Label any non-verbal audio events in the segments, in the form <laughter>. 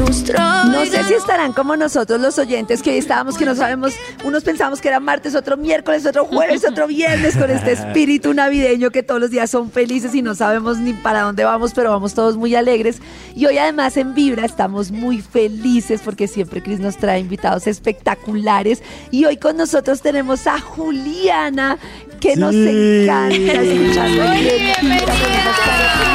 No sé si estarán como nosotros los oyentes que hoy estábamos que no sabemos, unos pensamos que era martes, otro miércoles, otro jueves, otro viernes con este <laughs> espíritu navideño que todos los días son felices y no sabemos ni para dónde vamos, pero vamos todos muy alegres. Y hoy además en Vibra estamos muy felices porque siempre Cris nos trae invitados espectaculares. Y hoy con nosotros tenemos a Juliana que nos encanta escucharlo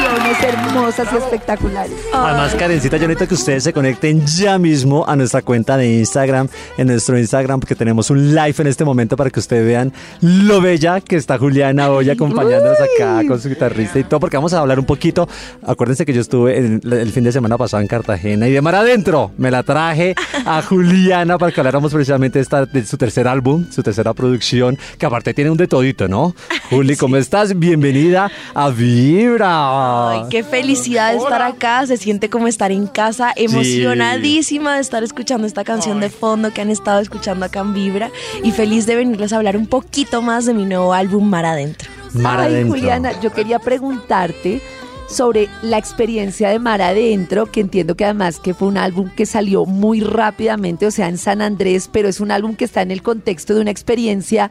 canciones hermosas y espectaculares. Además, Karencita, yo necesito que ustedes se conecten ya mismo a nuestra cuenta de Instagram, en nuestro Instagram, porque tenemos un live en este momento para que ustedes vean lo bella que está Juliana hoy acompañándonos acá con su guitarrista y todo, porque vamos a hablar un poquito. Acuérdense que yo estuve el, el fin de semana pasado en Cartagena y de mar adentro me la traje a <laughs> Juliana para que habláramos precisamente esta, de su tercer álbum, su tercera producción, que aparte tiene un de todito, ¿no? Juli, ¿cómo estás? Bienvenida a Vibra. Ay, qué felicidad de estar acá, se siente como estar en casa, emocionadísima de estar escuchando esta canción de fondo que han estado escuchando acá en Vibra. Y feliz de venirles a hablar un poquito más de mi nuevo álbum Mar Adentro. Mar Ay, adentro. Juliana, yo quería preguntarte sobre la experiencia de Mar Adentro, que entiendo que además que fue un álbum que salió muy rápidamente, o sea, en San Andrés, pero es un álbum que está en el contexto de una experiencia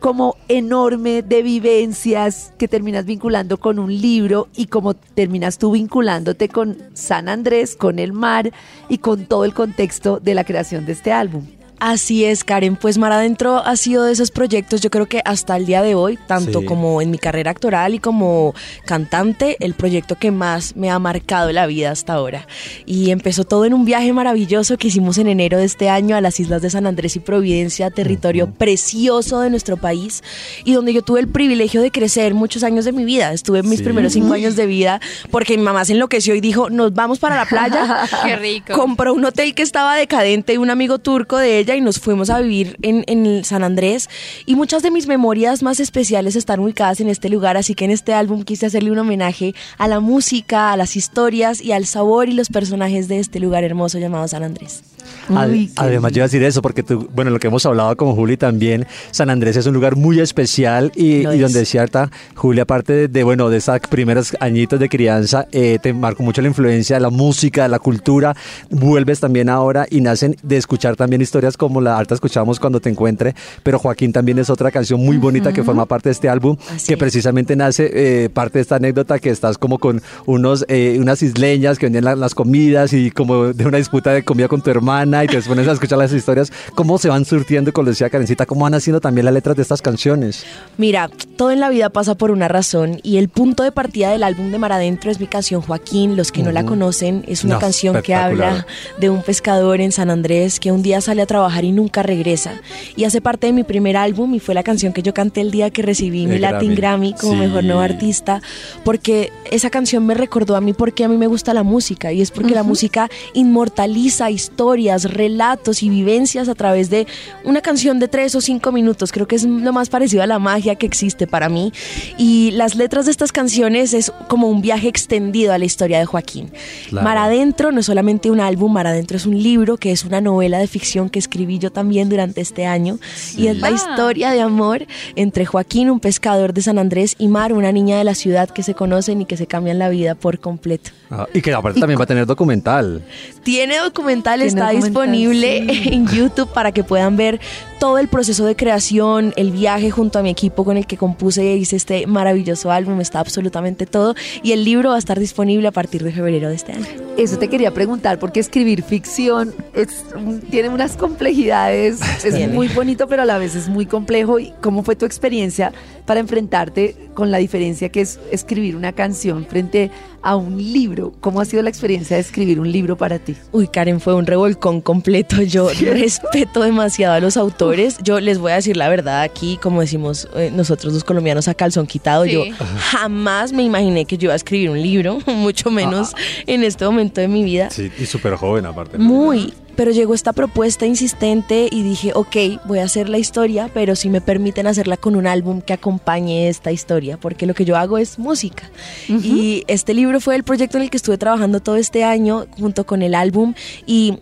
como enorme de vivencias que terminas vinculando con un libro y como terminas tú vinculándote con San Andrés, con el mar y con todo el contexto de la creación de este álbum. Así es, Karen. Pues Mar Adentro ha sido de esos proyectos, yo creo que hasta el día de hoy, tanto Sí. como en mi carrera actoral y como cantante, el proyecto que más me ha marcado la vida hasta ahora. Y empezó todo en un viaje maravilloso que hicimos en enero de este año a las islas de San Andrés y Providencia, territorio precioso de nuestro país, y donde yo tuve el privilegio de crecer muchos años de mi vida. Estuve en mis Sí. primeros cinco años de vida porque mi mamá se enloqueció y dijo, nos vamos para la playa. <laughs> Qué rico. Compró un hotel que estaba decadente y un amigo turco de ella y nos fuimos a vivir en, en San Andrés. Y muchas de mis memorias más especiales están ubicadas en este lugar, así que en este álbum quise hacerle un homenaje a la música, a las historias y al sabor y los personajes de este lugar hermoso llamado San Andrés. Uy, además, yo iba a decir eso porque tú, bueno, lo que hemos hablado con Juli también, San Andrés es un lugar muy especial y, y donde cierta, Juli, aparte de, de, bueno, de esos primeros añitos de crianza, eh, te marcó mucho la influencia de la música, de la cultura, vuelves también ahora y nacen de escuchar también historias como la alta escuchamos cuando te encuentre, pero Joaquín también es otra canción muy bonita que forma parte de este álbum, Así que precisamente nace eh, parte de esta anécdota que estás como con unos, eh, unas isleñas que vendían la- las comidas y como de una disputa de comida con tu y te pones a escuchar las historias, cómo se van surtiendo, como decía Karencita, cómo van haciendo también las letras de estas canciones. Mira, todo en la vida pasa por una razón y el punto de partida del álbum de Mar Adentro es mi canción Joaquín. Los que no la conocen, es una No, canción que habla de un pescador en San Andrés que un día sale a trabajar y nunca regresa. Y hace parte de mi primer álbum y fue la canción que yo canté el día que recibí mi El Latin Grammy. Grammy como Sí. mejor nuevo artista, porque esa canción me recordó a mí porque a mí me gusta la música y es porque la música inmortaliza historias, relatos y vivencias a través de una canción de tres o cinco minutos. Creo que es lo más parecido a la magia que existe para mí. Y las letras de estas canciones es como un viaje extendido a la historia de Joaquín. Claro. Mar Adentro no es solamente un álbum, Mar Adentro es un libro que es una novela de ficción que escribí yo también durante este año. Y es la historia de amor entre Joaquín, un pescador de San Andrés, y Mar, una niña de la ciudad que se conocen y que se cambian la vida por completo. Ah, y que aparte también va a tener documental. Tiene documental, Tiene está disponible <laughs> en YouTube para que puedan ver todo el proceso de creación, el viaje junto a mi equipo con el que compuse y hice este maravilloso álbum, está absolutamente todo. Y el libro va a estar disponible a partir de febrero de este año. Eso te quería preguntar, porque escribir ficción es, tiene unas complejidades, <laughs> es muy bonito, pero a la vez es muy complejo. ¿Y ¿Cómo fue tu experiencia para enfrentarte con la diferencia que es escribir una canción frente a un libro? ¿Cómo ha sido la experiencia de escribir un libro para ti? Uy, Karen, fue un revolcón completo. Yo respeto demasiado a los autores Yo les voy a decir la verdad aquí, como decimos eh, nosotros los colombianos a calzón quitado, Sí. yo jamás me imaginé que yo iba a escribir un libro, <laughs> mucho menos en este momento de mi vida. Sí, y súper joven aparte. Muy, pero llegó esta propuesta insistente y dije, ok, voy a hacer la historia, pero si me permiten hacerla con un álbum que acompañe esta historia, porque lo que yo hago es música. Y este libro fue el proyecto en el que estuve trabajando todo este año junto con el álbum y...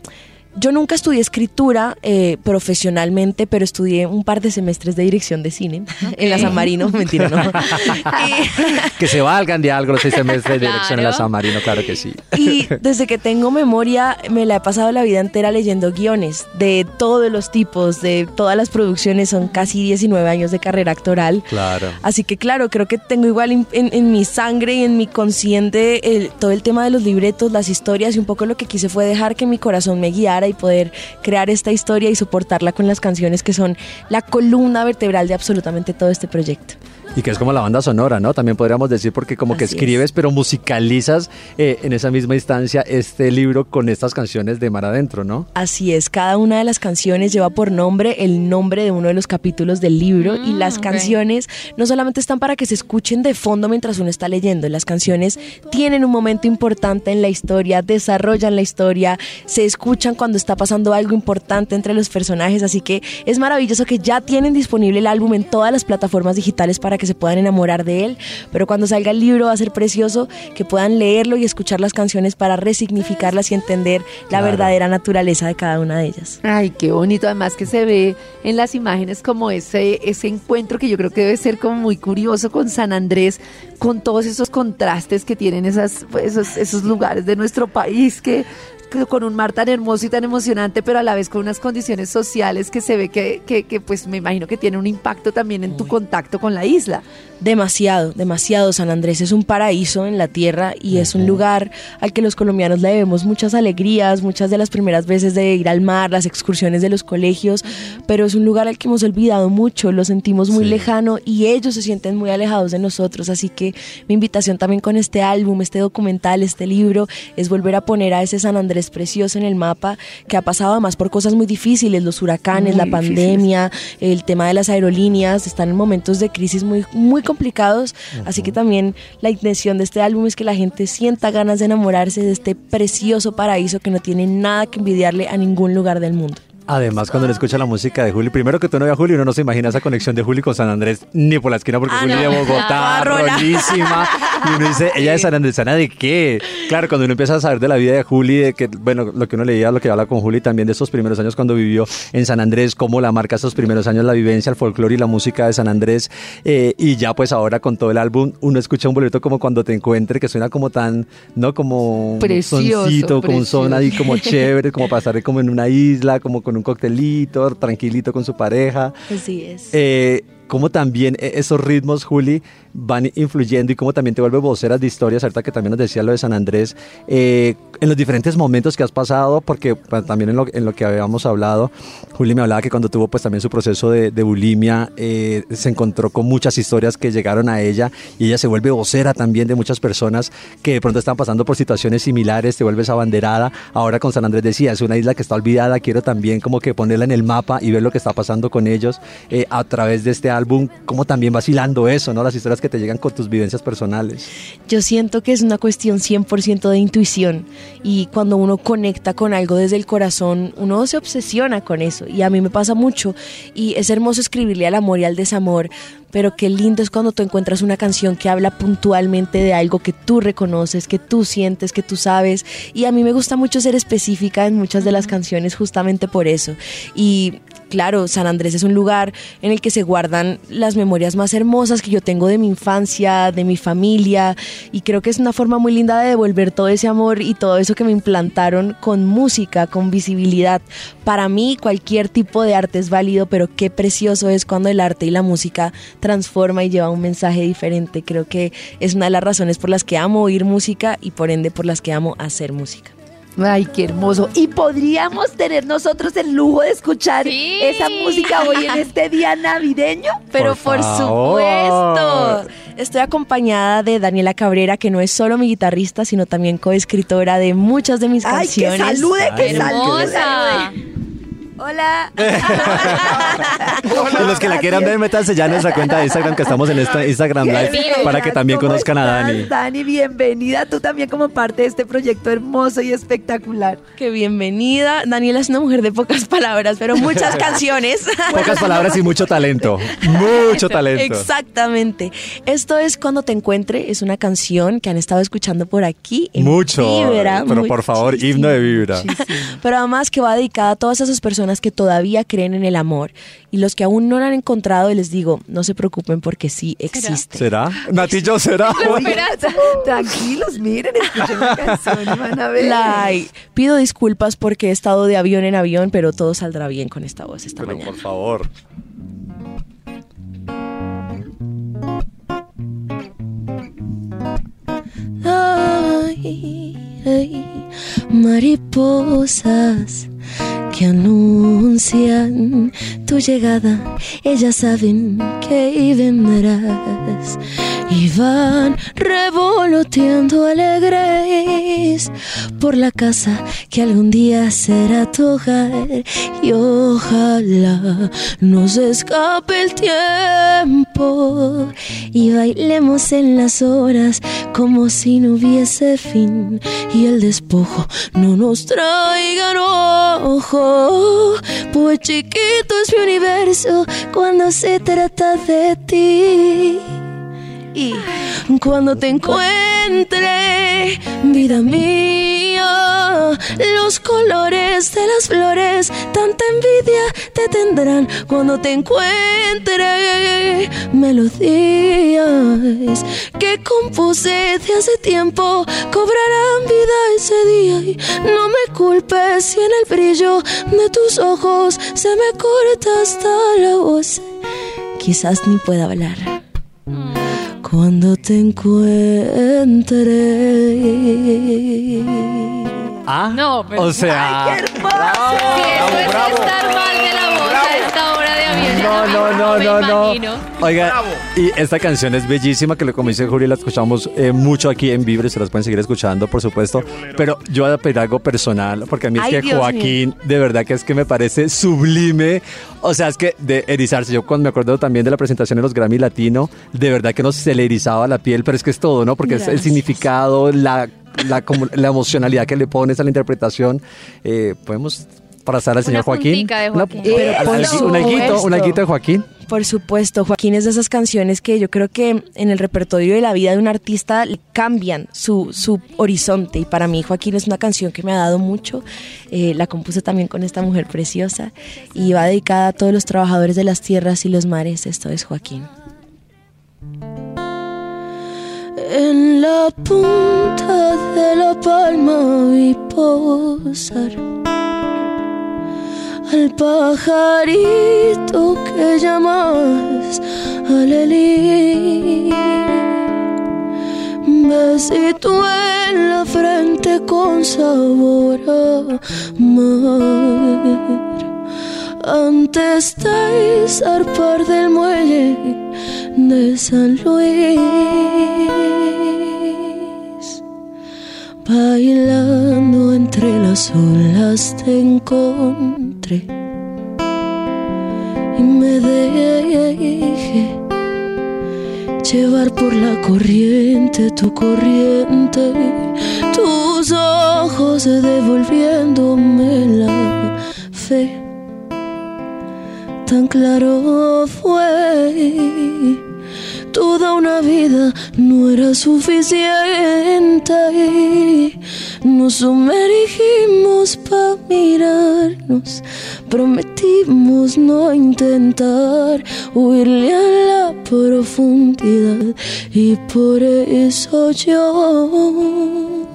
Yo nunca estudié escritura eh, profesionalmente, pero estudié un par de semestres de dirección de cine en la San Marino, <laughs> mentira, no. Y- <laughs> Que se valgan de algo los seis semestres de dirección en la. San Marino, claro que sí. Y desde que tengo memoria, me la he pasado la vida entera leyendo guiones de todos los tipos, de todas las producciones. Son casi 19 años de carrera actoral. Claro. Así que claro, creo que tengo igual en, en- en mi sangre y en mi consciente el- todo el tema de los libretos, las historias y un poco lo que quise fue dejar que mi corazón me guiara y poder crear esta historia y soportarla con las canciones que son la columna vertebral de absolutamente todo este proyecto. Y que es como la banda sonora, ¿no? También podríamos decir porque como que es. escribes, pero musicalizas eh, en esa misma instancia este libro con estas canciones de Mar Adentro, ¿no? Así es, cada una de las canciones lleva por nombre el nombre de uno de los capítulos del libro y Mm, las canciones no solamente están para que se escuchen de fondo mientras uno está leyendo, las canciones tienen un momento importante en la historia, desarrollan la historia, se escuchan cuando está pasando algo importante entre los personajes, así que es maravilloso que ya tienen disponible el álbum en todas las plataformas digitales para que se puedan enamorar de él, pero cuando salga el libro va a ser precioso que puedan leerlo y escuchar las canciones para resignificarlas y entender la Claro. verdadera naturaleza de cada una de ellas. Ay, qué bonito. Además que se ve en las imágenes como ese, ese encuentro que yo creo que debe ser como muy curioso con San Andrés, con todos esos contrastes que tienen esas, esos, esos lugares de nuestro país que que con un mar tan hermoso y tan emocionante, pero a la vez con unas condiciones sociales que se ve que, que, que, pues me imagino que tiene un impacto también en tu contacto con la isla. Demasiado, demasiado. San Andrés es un paraíso en la tierra y es un lugar al que los colombianos le debemos muchas alegrías, muchas de las primeras veces de ir al mar, las excursiones de los colegios, pero es un lugar al que hemos olvidado mucho, lo sentimos muy Sí. lejano y ellos se sienten muy alejados de nosotros. Así que mi invitación también con este álbum, este documental, este libro, es volver a poner a ese San Andrés precioso en el mapa que ha pasado además por cosas muy difíciles, los huracanes, Muy la difíciles. pandemia, el tema de las aerolíneas, están en momentos de crisis muy, muy complicados, así que también la intención de este álbum es que la gente sienta ganas de enamorarse de este precioso paraíso que no tiene nada que envidiarle a ningún lugar del mundo. Además, cuando uno escucha la música de Juli, primero que tú no veas a Juli, uno no se imagina esa conexión de Juli con San Andrés ni por la esquina, porque Ah, Juli no. de Bogotá, rolísima. Y uno dice, ella es San Andresana de qué? Claro, cuando uno empieza a saber de la vida de Juli, de que, bueno, lo que uno leía, lo que habla con Juli también de esos primeros años cuando vivió en San Andrés, cómo la marca esos primeros años, la vivencia, el folclore y la música de San Andrés. eh, y ya, pues ahora con todo el álbum, uno escucha un boleto como cuando te encuentre, que suena como tan, ¿no? Como un Precioso, soncito, como un son precioso. ahí como chévere, como pasar como en una isla, como con un coctelito, tranquilito con su pareja. Así es. Eh, cómo también eh, esos ritmos, Juli, van influyendo y cómo también te vuelve voceras de historias, ahorita que también nos decía lo de San Andrés, eh, en los diferentes momentos que has pasado, porque pues, también en lo, en lo que habíamos hablado, Juli me hablaba que cuando tuvo pues también su proceso de, de bulimia, eh, se encontró con muchas historias que llegaron a ella y ella se vuelve vocera también de muchas personas que de pronto están pasando por situaciones similares, te vuelves abanderada, ahora con San Andrés decía, es una isla que está olvidada, quiero también como que ponerla en el mapa y ver lo que está pasando con ellos eh, a través de este álbum, como también vacilando eso, ¿no? Las historias que te llegan con tus vivencias personales. Yo siento que es una cuestión 100% de intuición y cuando uno conecta con algo desde el corazón, uno se obsesiona con eso y a mí me pasa mucho y es hermoso escribirle al amor y al desamor, pero qué lindo es cuando tú encuentras una canción que habla puntualmente de algo que tú reconoces, que tú sientes, que tú sabes. Y a mí me gusta mucho ser específica en muchas de las canciones justamente por eso. Y Claro, San Andrés es un lugar en el que se guardan las memorias más hermosas que yo tengo de mi infancia, de mi familia, y creo que es una forma muy linda de devolver todo ese amor y todo eso que me implantaron con música, con visibilidad. Para mí cualquier tipo de arte es válido, pero qué precioso es cuando el arte y la música transforma y lleva un mensaje diferente. Creo que es una de las razones por las que amo oír música y por ende por las que amo hacer música. Ay, qué hermoso. Y podríamos tener nosotros el lujo de escuchar Sí. esa música hoy en este día navideño. <laughs> Pero Por supuesto. Estoy acompañada de Daniela Cabrera, que no es solo mi guitarrista, sino también coescritora de muchas de mis Ay, que canciones. salude, que Ay, salude. Hola. <laughs> Y los que la quieran ver, métanse ya en nuestra cuenta de Instagram, que estamos en esta Instagram Live, para que también ¿Cómo conozcan a Dani. Dani, bienvenida tú también como parte de este proyecto hermoso y espectacular. Qué bienvenida. Daniela es una mujer de pocas palabras, pero muchas <laughs> canciones. Pocas palabras y mucho talento. Mucho talento. Exactamente. Esto es Cuando te encuentre, es una canción que han estado escuchando por aquí. en Mucho. Vibra, Pero por favor, himno de vibra. Pero además que va dedicada a todas esas personas que todavía creen en el amor y los que aún no lo han encontrado y les digo, no se preocupen porque sí existe. ¿Será? <laughs> Natillo, ¿será? Tranquilos, miren, escuchen la canción y van a ver. Pido disculpas porque he estado de avión en avión, pero todo saldrá bien con esta voz esta Pero mañana. por favor. Ay, ay, mariposas que anuncian tu llegada, ellas saben que vendrás. Y van revoloteando alegres por la casa que algún día será tu hogar. Y ojalá nos escape el tiempo y bailemos en las horas como si no hubiese fin. Y el despojo no nos traiga enojo pues chiquito es mi universo cuando se trata de ti. Y cuando te encuentre, vida mía, los colores de las flores, tanta envidia te tendrán cuando te encuentre. Melodías que compuse de hace tiempo cobrarán vida ese día. Y no me culpes si en el brillo de tus ojos se me corta hasta la voz. Quizás ni pueda hablar cuando te encuentre. Ah, No, pero- O sea. ¡Qué hermoso! Si esto es estar mal de la No, no, no, no, no. Oiga, y esta canción es bellísima, que como dice Juli, la escuchamos eh, mucho aquí en Vibre, se las pueden seguir escuchando, por supuesto. Pero yo voy a pedir algo personal, porque a mí es Ay, que Dios Joaquín, de verdad que es que me parece sublime. O sea, es que de erizarse, yo cuando me acuerdo también de la presentación de los Grammy Latino, de verdad que nos se le erizaba la piel, pero es que es todo, ¿no? Porque es el Gracias. significado, la, la, como- la emocionalidad que le pones a la interpretación. Eh, Podemos pasar al señor Joaquín. puntica de Joaquín. Una- Pero al- por al- un alguito, un supuesto. alguito de Joaquín. Por supuesto, Joaquín es de esas canciones que yo creo que en el repertorio de la vida de un artista cambian su, su horizonte. Y para mí Joaquín es una canción que me ha dado mucho. Eh, la compuse también con esta mujer preciosa y va dedicada a todos los trabajadores de las tierras y los mares. Esto es Joaquín. En la punta de la palma vi posar al pajarito que llamas Alelí. Besito en la frente con sabor a mar. Antes de zarpar del muelle de San Luis. Bailando entre las olas te encontré y me dejé llevar por la corriente, tu corriente, tus ojos devolviéndome la fe. Tan claro fue Toda una vida no era suficiente. Nos sumergimos para mirarnos. Prometimos no intentar huirle a la profundidad. Y por eso yo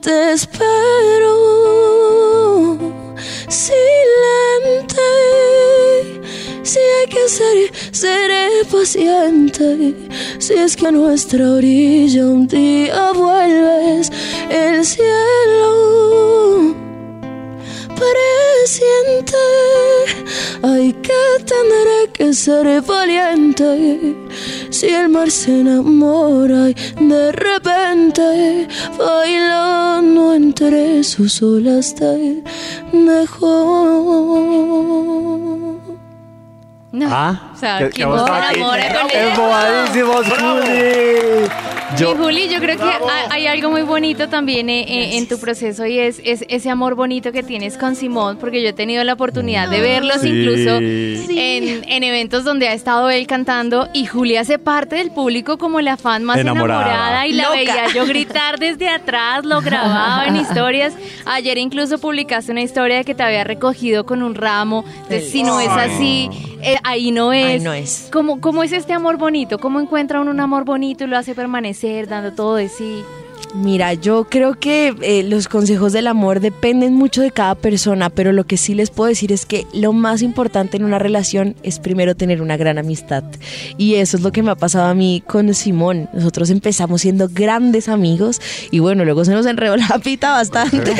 te espero silente. Si hay que ser, seré paciente. Si es que a nuestra orilla un día vuelves el cielo. Presiente, hay que tendré que ser valiente. Si Si el mar se enamora y de repente bailando entre sus olas te dejó. No. Ah, o sea, que- ¿quién que no se vamos aquí. enamora con él? ¡Embobadísimos, Juli! Yo, Y Juli, yo creo que hay, hay algo muy bonito también eh, eh, en tu proceso y es, es ese amor bonito que tienes con Simón, porque yo he tenido la oportunidad de verlos Sí. incluso en, en eventos donde ha estado él cantando y Juli hace parte del público como la fan más Enamorada. enamorada, y la Loca. veía yo gritar desde atrás, lo grababa en <laughs> historias. Ayer incluso publicaste una historia de que te había recogido con un ramo, de si no es así, eh, ahí no es. Ahí no es. ¿Cómo, ¿Cómo es este amor bonito? ¿Cómo encuentra uno un amor bonito y lo hace permanecer dando todo de sí? Mira, yo creo que eh, los consejos del amor dependen mucho de cada persona, pero lo que sí les puedo decir es que lo más importante en una relación es primero tener una gran amistad. Y eso es lo que me ha pasado a mí con Simón. Nosotros empezamos siendo grandes amigos y bueno, luego se nos enredó la pita bastante.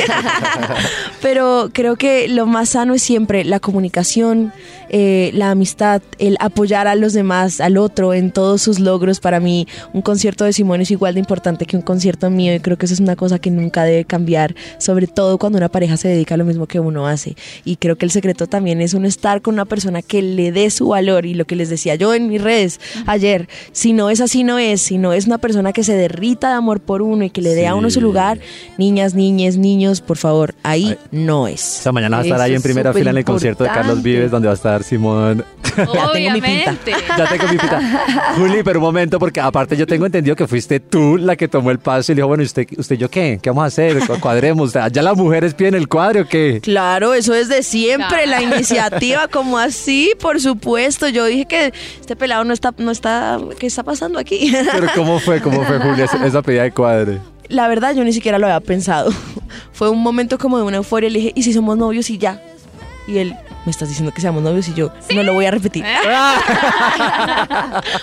<laughs> pero creo que lo más sano es siempre la comunicación, eh, la amistad, el apoyar a los demás, al otro en todos sus logros. Para mí, un concierto de Simón es igual de importante que un concierto mío y creo que eso es una cosa que nunca debe cambiar, sobre todo cuando una pareja se dedica a lo mismo que uno hace. Y creo que el secreto también es uno estar con una persona que le dé su valor y lo que les decía yo en mis redes ayer, si no es así, no es, si no es una persona que se derrita de amor por uno y que le dé a uno su Sí. lugar, niñas, niñes, niños, por favor, ahí no es. esta mañana va a estar ahí en primera fila en el concierto de Carlos. Vives, donde va a estar Simón. <laughs> tengo mi pinta. Ya tengo mi pita. Juli, pero un momento, porque aparte yo tengo entendido que fuiste tú la que tomó el paso y le dijo, bueno, ¿y usted, usted yo qué? ¿Qué vamos a hacer? Cu- Cuadremos. <laughs> ¿Ya las mujeres piden el cuadro o qué? Claro, eso es de siempre, la iniciativa, <laughs> como así, por supuesto. Yo dije que este pelado no está, no está, ¿qué está pasando aquí? <laughs> Pero ¿cómo fue? ¿Cómo fue, Juli, esa, pedida de cuadre? La verdad, yo ni siquiera lo había pensado. Fue un momento como de una euforia. Le dije, ¿y si somos novios y ya? Y él, ¿me estás diciendo que seamos novios? Y yo, no lo voy a repetir.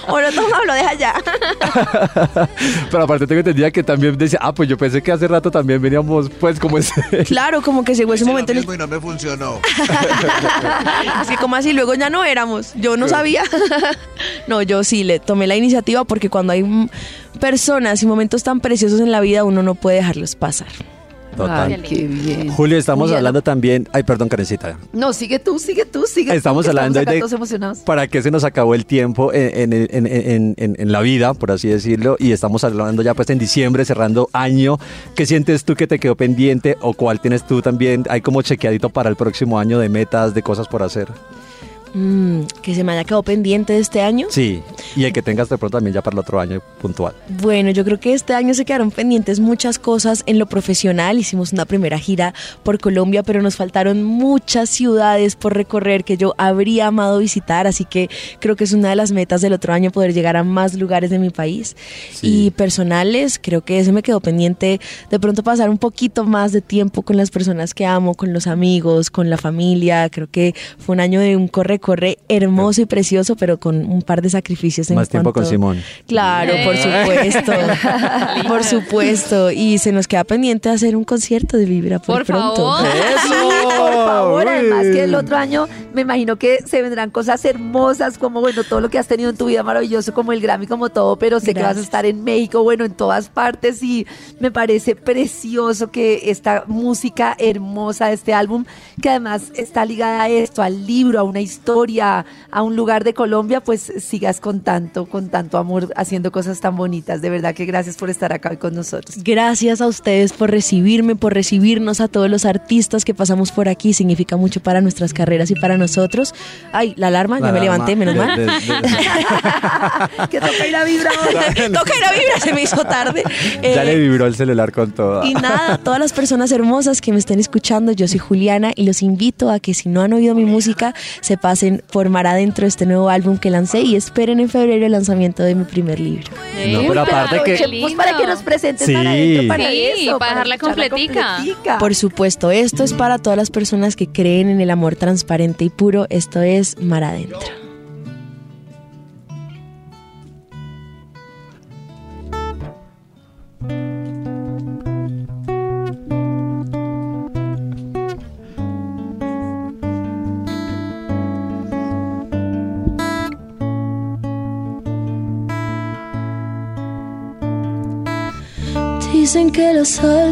Bueno, toma, lo deja ya. <laughs> Pero aparte tengo entendido que también decía, ah, pues yo pensé que hace rato también veníamos, pues, como ese... <laughs> Claro, como que llegó ese lo momento en el mismo y no me funcionó. <laughs> Es que como así, luego ya no éramos. Yo no sabía. no, yo sí le tomé la iniciativa porque cuando hay personas y momentos tan preciosos en la vida, uno no puede dejarlos pasar. Total. Ay, qué bien. Julio, estamos Juliana. hablando también... Ay, perdón, Karencita. No, sigue tú, sigue tú, sigue Estamos tú, hablando acá de todos emocionados. para qué se nos acabó el tiempo en, en- en- en- en- en la vida, por así decirlo, y estamos hablando ya pues en diciembre, cerrando año. ¿Qué sientes tú que te quedó pendiente o cuál tienes tú también? Hay como chequeadito para el próximo año de metas, de cosas por hacer. Mm, que se me haya quedado pendiente de este año. Sí, y el que tengas de pronto también ya para el otro año puntual. Bueno, yo creo que este año se quedaron pendientes muchas cosas en lo profesional. Hicimos una primera gira por Colombia, pero nos faltaron muchas ciudades por recorrer que yo habría amado visitar, así que creo que es una de las metas del otro año poder llegar a más lugares de mi país. Sí. Y personales, creo que se me quedó pendiente de pronto pasar un poquito más de tiempo con las personas que amo, con los amigos, con la familia. Creo que fue un año de un corre-corre hermoso y precioso, pero con un par de sacrificios en Más tiempo con Simón. Claro, por supuesto. <laughs> por supuesto. Y se nos queda pendiente hacer un concierto de Vibra por, Por pronto. favor. <laughs> ¡Eso! Por favor, además que el otro año me imagino que se vendrán cosas hermosas, como bueno, todo lo que has tenido en tu vida maravilloso, como el Grammy, como todo, pero sé que vas a estar en México, bueno, en todas partes y me parece precioso que esta música hermosa de este álbum, que además está ligada a esto, al libro, a una historia, a un lugar de Colombia, pues sigas con tanto, con tanto amor, haciendo cosas tan bonitas. De verdad que gracias por estar acá hoy con nosotros. Gracias a ustedes por recibirme, por recibirnos a todos los artistas que pasamos por aquí. Significa mucho para nuestras carreras y para nosotros. Ay, la alarma, ya La me alarma levanté, menos mal. de- de- <laughs> que toca ir a vibra. <laughs> <laughs> Toca ir a vibra, se me hizo tarde. ya Eh, le vibró el celular con todo. Y nada, todas las personas hermosas que me estén escuchando, yo soy Juliana y los invito a que si no han oído mi música, se pasen por Mar Adentro, este nuevo álbum que lancé y esperen en febrero el lanzamiento de mi primer libro. No, pero aparte que- aprovechemos para que nos presentes Sí. para adentro, para Sí, eso, para dejarla completica. Por supuesto, esto es para todas las personas que creen en el amor transparente y puro. Esto es Mar Adentro.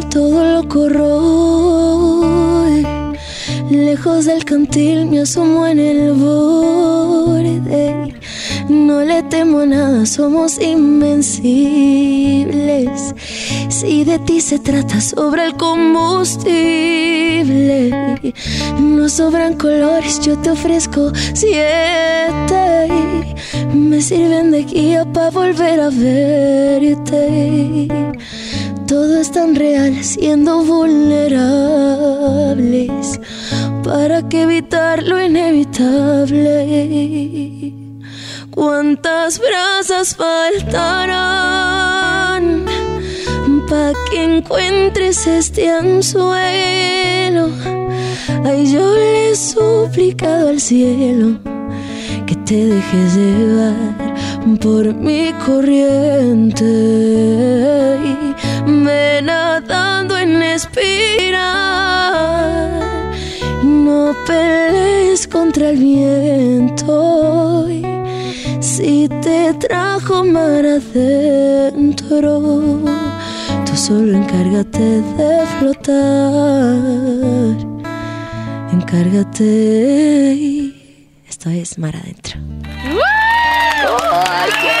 Todo lo corroe. Lejos del cantil me asomo en el borde. No le temo a nada, somos invencibles. Si de ti se trata sobre el combustible, no sobran colores, yo te ofrezco siete. Me sirven de guía para volver a verte. Todo es tan real siendo vulnerables. ¿Para que evitar lo inevitable? ¿Cuántas brasas faltarán para que encuentres este anzuelo? Ay, yo le he suplicado al cielo que te dejes llevar por mi corriente. Espiral, no pelees contra el viento. Si te trajo mar adentro, tú solo encárgate de flotar. Encárgate. Esto es mar adentro. Juli.